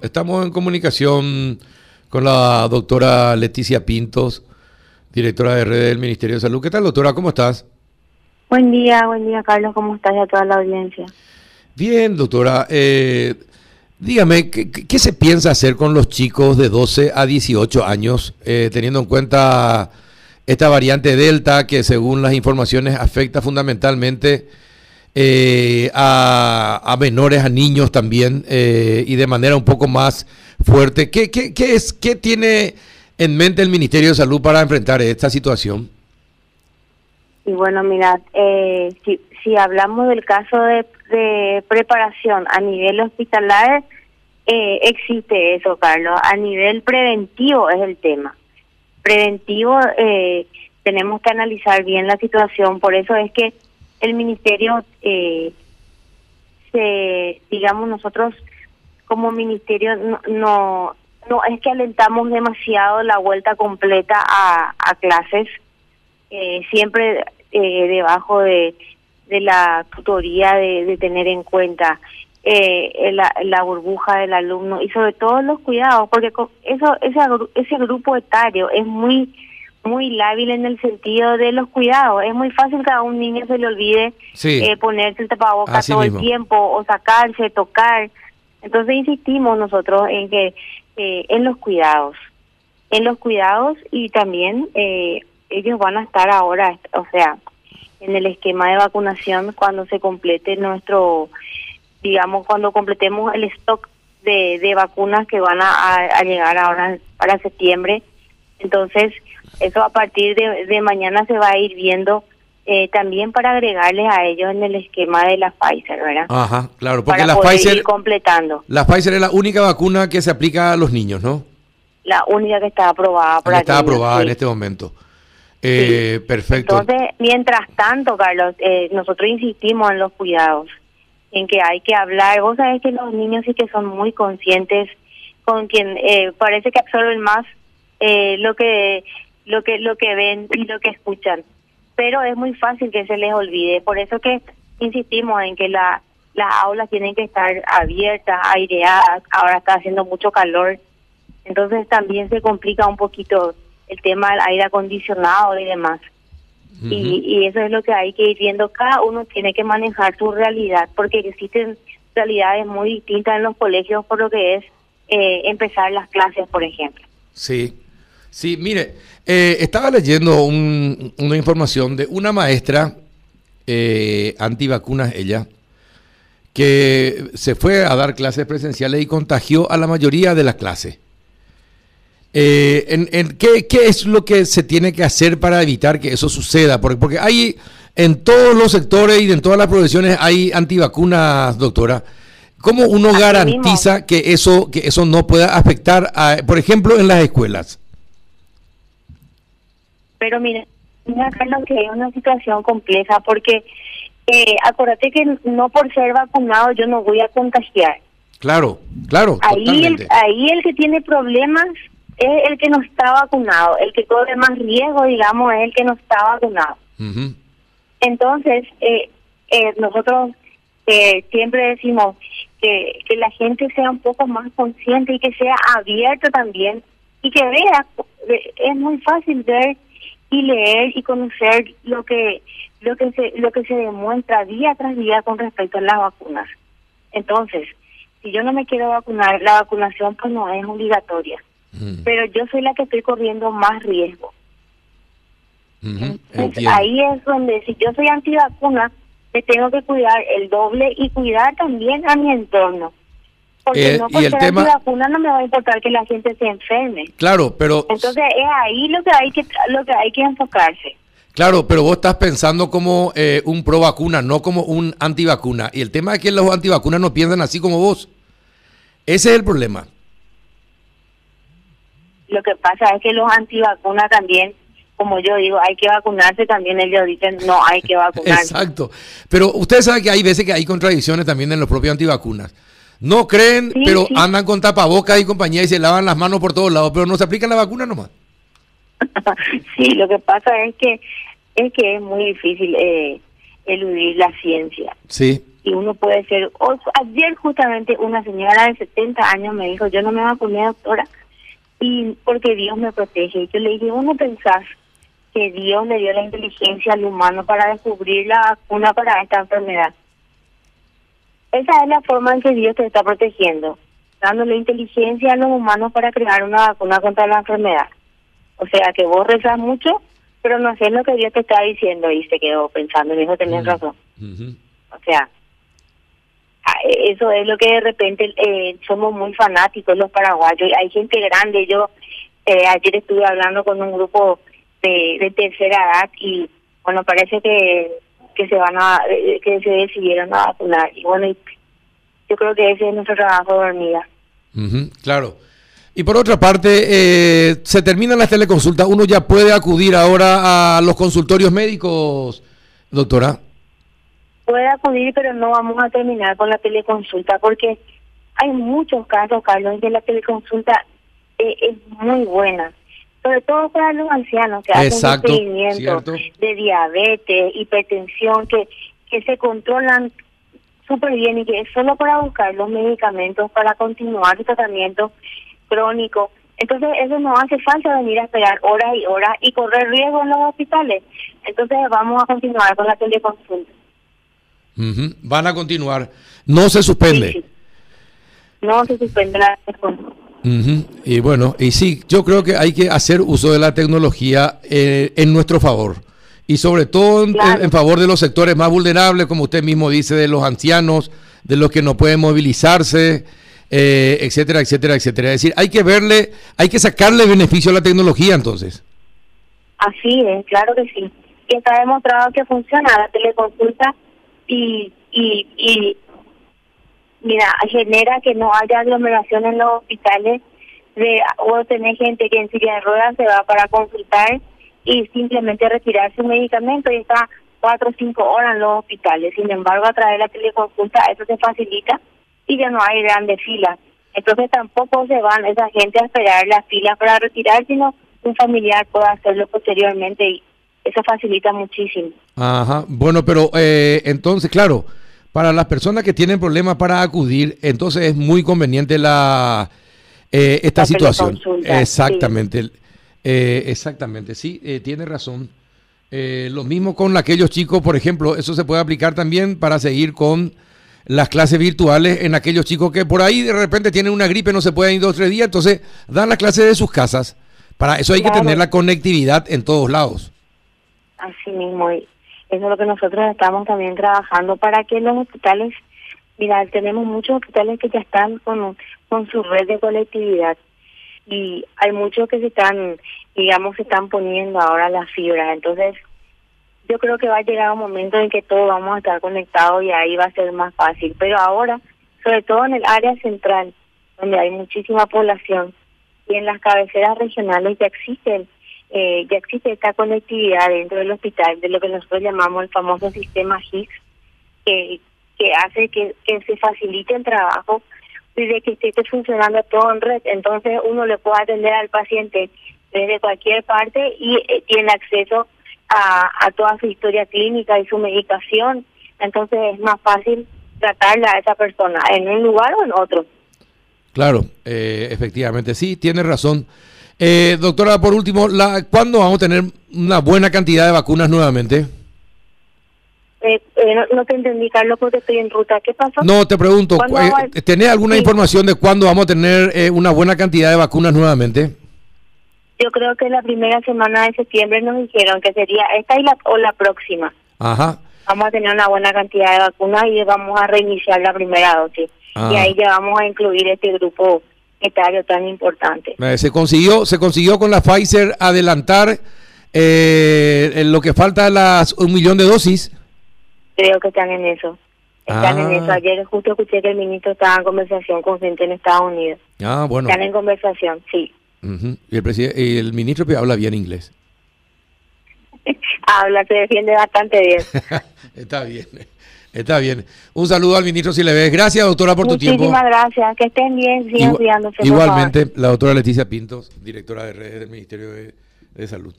Estamos en comunicación con la doctora Leticia Pintos, directora de red del Ministerio de Salud. ¿Qué tal, doctora? ¿Cómo estás? Buen día, buen día, Carlos. ¿Cómo estás y a toda la audiencia? Bien, doctora. Eh, dígame, ¿qué, se piensa hacer con los chicos de 12 a 18 años, eh, teniendo en cuenta esta variante Delta que, según las informaciones, afecta fundamentalmente eh, a, menores, a niños también, eh, y de manera un poco más fuerte. ¿Qué, qué, qué, es, ¿Qué tiene en mente el Ministerio de Salud para enfrentar esta situación? Y bueno, mira, eh, si, si hablamos del caso de, de preparación a nivel hospitalar, eh, existe eso, Carlos. A nivel preventivo es el tema. Preventivo, eh, tenemos que analizar bien la situación, por eso es que el ministerio eh, se digamos nosotros como ministerio no, no, no es que alentamos demasiado la vuelta completa a, clases eh, siempre eh, debajo de, de la tutoría de, de tener en cuenta eh, la, la burbuja del alumno y sobre todo los cuidados porque eso ese ese grupo etario es muy muy lábil en el sentido de los cuidados. Es muy fácil que a un niño se le olvide eh, ponerse el tapabocas todo el tiempo o sacarse, tocar. Entonces insistimos nosotros en que eh, en los cuidados, en los cuidados y también eh, ellos van a estar ahora, o sea, en el esquema de vacunación cuando se complete nuestro, digamos, cuando completemos el stock de, de vacunas que van a, a llegar ahora para septiembre. Entonces, eso a partir de, mañana se va a ir viendo eh, también para agregarles a ellos en el esquema de la Pfizer, ¿verdad? Ajá, claro, porque la Pfizer completando. La Pfizer es la única vacuna que se aplica a los niños, ¿no? La única que está aprobada para Está aprobada en este momento. Eh, Perfecto. Entonces, mientras tanto, Carlos, eh, nosotros insistimos en los cuidados, en que hay que hablar. Vos sabés que los niños sí que son muy conscientes, con quien eh, parece que absorben más eh, lo que lo que lo que ven y lo que escuchan. Pero es muy fácil que se les olvide. Por eso que insistimos en que la las aulas tienen que estar abiertas aireadas. Ahora está haciendo mucho calor. Entonces también se complica un poquito el tema del aire acondicionado y demás. Y, y eso es lo que hay que ir viendo. Cada uno tiene que manejar su realidad porque existen realidades muy distintas en los colegios por lo que es eh, empezar las clases por ejemplo. Sí Sí, mire, eh, estaba leyendo una información de una maestra eh, antivacunas, ella, que se fue a dar clases presenciales y contagió a la mayoría de las clases. Eh, en, ¿qué, es lo que se tiene que hacer para evitar que eso suceda? Porque, porque hay en todos los sectores y en todas las profesiones hay antivacunas, doctora. ¿Cómo uno garantiza que eso, que eso no pueda afectar, a, por ejemplo, en las escuelas? Pero mira, mira Carlos, que es una situación compleja porque eh, acuérdate que no por ser vacunado yo no voy a contagiar. Claro, claro. Ahí el, ahí el que tiene problemas es el que no está vacunado, el que corre más riesgo, digamos, es el que no está vacunado. Entonces, eh, eh, nosotros eh, siempre decimos que, que la gente sea un poco más consciente y que sea abierta también y que vea, es muy fácil ver y leer y conocer lo que lo que se lo que se demuestra día tras día con respecto a las vacunas. Entonces, si yo no me quiero vacunar, la vacunación pues no es obligatoria. Mm. Pero yo soy la que estoy corriendo más riesgo. ahí es donde si yo soy antivacuna, me tengo que cuidar el doble y cuidar también a mi entorno. Porque eh, no por y el tema... vacuna no me va a importar que la gente se enferme. Claro, pero... Entonces es ahí lo que hay que, lo que, hay que enfocarse. Claro, pero vos estás pensando como eh, un pro vacuna, no como un antivacuna. Y el tema es que los antivacunas no piensan así como vos. Ese es el problema. Lo que pasa es que los antivacunas también, como yo digo, hay que vacunarse, también ellos dicen no hay que vacunarse. Exacto. Pero ustedes saben que hay veces que hay contradicciones también en los propios antivacunas. No creen, pero andan con tapabocas y compañía y se lavan las manos por todos lados, pero no se aplica la vacuna nomás. sí, lo que pasa es que es que es muy difícil eh, eludir la ciencia. Sí. Y uno puede ser... ayer justamente una señora de 70 años me dijo, yo no me vacuné, doctora, y porque Dios me protege. Y yo le dije, ¿uno pensás que Dios le dio la inteligencia al humano para descubrir la vacuna para esta enfermedad? Esa es la forma en que Dios te está protegiendo, dándole inteligencia a los humanos para crear una vacuna contra la enfermedad. O sea que vos rezas mucho, pero no sé lo que Dios te está diciendo y se quedó pensando y dijo, tenés razón. O sea, eso es lo que de repente eh, somos muy fanáticos los paraguayos. Hay gente grande, yo eh, ayer estuve hablando con un grupo de, de tercera edad y bueno, parece que que se van a eh, que se decidieron a vacunar. Y bueno yo creo que ese es nuestro trabajo de hormiga claro. Y por otra parte eh, se terminan las teleconsultas uno ya puede acudir ahora a los consultorios médicos doctora puede acudir pero no vamos a terminar con la teleconsulta porque hay muchos casos Carlos en que la teleconsulta eh, es muy buena sobre todo para los ancianos que hacen un seguimiento de diabetes, hipertensión, que, que se controlan súper bien y que es solo para buscar los medicamentos para continuar el tratamiento crónico. Entonces eso no hace falta venir a esperar horas y horas y correr riesgo en los hospitales. Entonces vamos a continuar con la teleconsulta. Van a continuar. No se suspende. No se suspende la teleconsulta. Y bueno, y sí, yo creo que hay que hacer uso de la tecnología eh, en nuestro favor. Y sobre todo en, favor de los sectores más vulnerables, como usted mismo dice, de los ancianos, de los que no pueden movilizarse, eh, etcétera, etcétera, etcétera. Es decir, hay que verle, hay que sacarle beneficio a la tecnología entonces. Así es, claro que sí. Está demostrado que funciona la teleconsulta y, y, y mira, genera que no haya aglomeración en los hospitales, de, o tener gente que en silla de ruedas se va para consultar y simplemente retirar su medicamento y está cuatro o cinco horas en los hospitales. Sin embargo, a través de la teleconsulta eso se facilita y ya no hay grandes filas. Entonces tampoco se van esa gente a esperar las filas para retirar, sino un familiar puede hacerlo posteriormente y eso facilita muchísimo. Ajá, bueno, pero eh, entonces, claro, para las personas que tienen problemas para acudir, entonces es muy conveniente la eh, esta situación. Exactamente. Eh, exactamente, sí, eh, tiene razón. lo mismo con aquellos chicos, por ejemplo, eso se puede aplicar también para seguir con las clases virtuales en aquellos chicos que por ahí de repente tienen una gripe, no se pueden ir dos o tres días, entonces dan las clases de sus casas. Para eso hay que tener la conectividad en todos lados. Así mismo. Eso es lo que nosotros estamos también trabajando para que los hospitales, mira, tenemos muchos hospitales que ya están con, con su red de colectividad y hay muchos que se están, digamos, se están poniendo ahora las fibras. Entonces, yo creo que va a llegar un momento en que todos vamos a estar conectados y ahí va a ser más fácil. Pero ahora, sobre todo en el área central, donde hay muchísima población, y en las cabeceras regionales ya existen eh, ya existe esta conectividad dentro del hospital de lo que nosotros llamamos el famoso sistema HIX, que, que hace que, que se facilite el trabajo y de que esté funcionando todo en red. Entonces uno le puede atender al paciente desde cualquier parte y eh, tiene acceso a, a toda su historia clínica y su medicación. Entonces es más fácil tratarla a esa persona en un lugar o en otro. Claro, eh, efectivamente, sí, tiene razón. Eh, doctora, por último, la, ¿cuándo vamos a tener una buena cantidad de vacunas nuevamente? Eh, eh, no, te entendí, Carlos, porque estoy en ruta. ¿Qué pasó? No, te pregunto, eh, ¿tenés alguna información de cuándo vamos a tener eh, una buena cantidad de vacunas nuevamente? Yo creo que la primera semana de septiembre nos dijeron que sería esta y la, o la próxima. Ajá. Vamos a tener una buena cantidad de vacunas y vamos a reiniciar la primera dosis. Y ah. ahí ya vamos a incluir este grupo etario tan importante. Eh, se consiguió, se consiguió con la Pfizer adelantar eh, lo que falta las un millón de dosis. Creo que están en eso. Están en eso. Ah. Ayer justo escuché que el ministro estaba en conversación con gente en Estados Unidos. Ah, bueno. Están en conversación, sí. Y el, presidente, y el ministro habla bien inglés. habla, se defiende bastante bien. Está bien. Está bien. Un saludo al ministro si le ves. Gracias, doctora, por tu tiempo. Muchísimas gracias. Que estén bien, sigan cuidándose. Igualmente, la doctora Leticia Pintos, directora de redes del Ministerio de Salud.